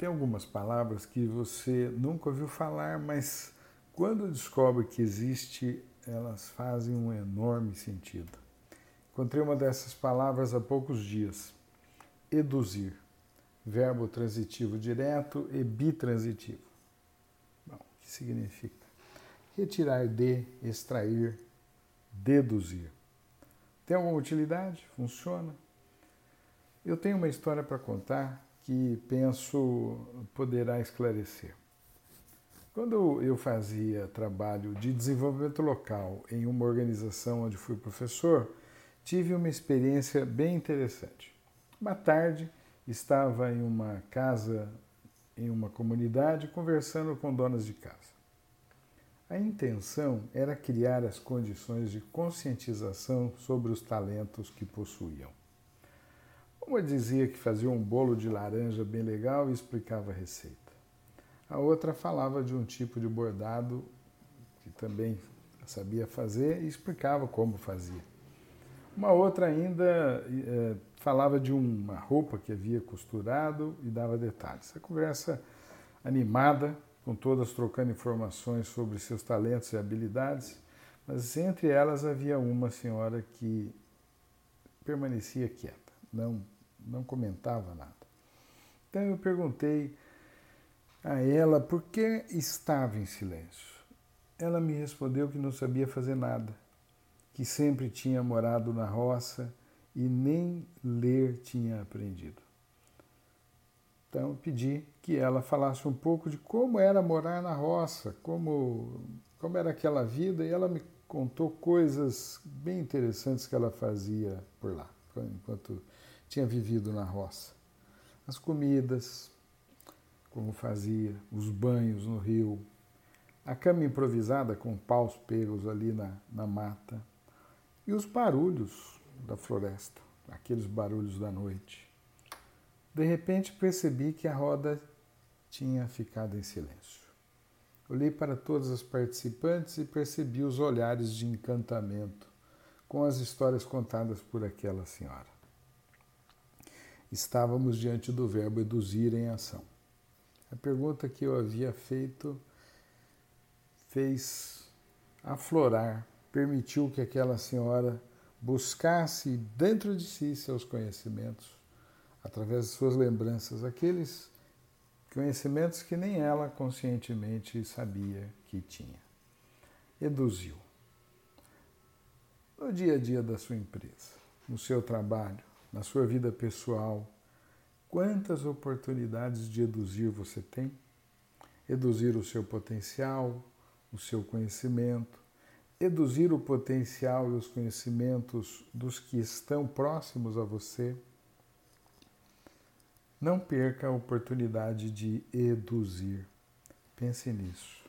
Tem algumas palavras que você nunca ouviu falar, mas quando descobre que existe, elas fazem um enorme sentido. Encontrei uma dessas palavras há poucos dias. Eduzir. Verbo transitivo direto e bitransitivo. Bom, o que significa? Retirar de, extrair, deduzir. Tem alguma utilidade? Funciona? Eu tenho uma história para contar que penso poderá esclarecer. Quando eu fazia trabalho de desenvolvimento local em uma organização onde fui professor, tive uma experiência bem interessante. Uma tarde, estava em uma casa, em uma comunidade, conversando com donas de casa. A intenção era criar as condições de conscientização sobre os talentos que possuíam. Uma dizia que fazia um bolo de laranja bem legal e explicava a receita. A outra falava de um tipo de bordado que também sabia fazer e explicava como fazia. Uma outra ainda é, falava de uma roupa que havia costurado e dava detalhes. A conversa animada, com todas trocando informações sobre seus talentos e habilidades, mas entre elas havia uma senhora que permanecia quieta não, não comentava nada. Então eu perguntei a ela por que estava em silêncio. Ela me respondeu que não sabia fazer nada, que sempre tinha morado na roça e nem ler tinha aprendido. Então pedi que ela falasse um pouco de como era morar na roça, como, como era aquela vida, e ela me contou coisas bem interessantes que ela fazia por lá, enquanto tinha vivido na roça. As comidas, como fazia, os banhos no rio, a cama improvisada com paus pegos ali na, na mata e os barulhos da floresta, aqueles barulhos da noite. De repente percebi que a roda tinha ficado em silêncio. Olhei para todas as participantes e percebi os olhares de encantamento com as histórias contadas por aquela senhora estávamos diante do verbo eduzir em ação. A pergunta que eu havia feito fez aflorar, permitiu que aquela senhora buscasse dentro de si seus conhecimentos, através de suas lembranças, aqueles conhecimentos que nem ela conscientemente sabia que tinha. Eduziu. No dia a dia da sua empresa, no seu trabalho, na sua vida pessoal, quantas oportunidades de eduzir você tem? Eduzir o seu potencial, o seu conhecimento, eduzir o potencial e os conhecimentos dos que estão próximos a você. Não perca a oportunidade de eduzir. Pense nisso.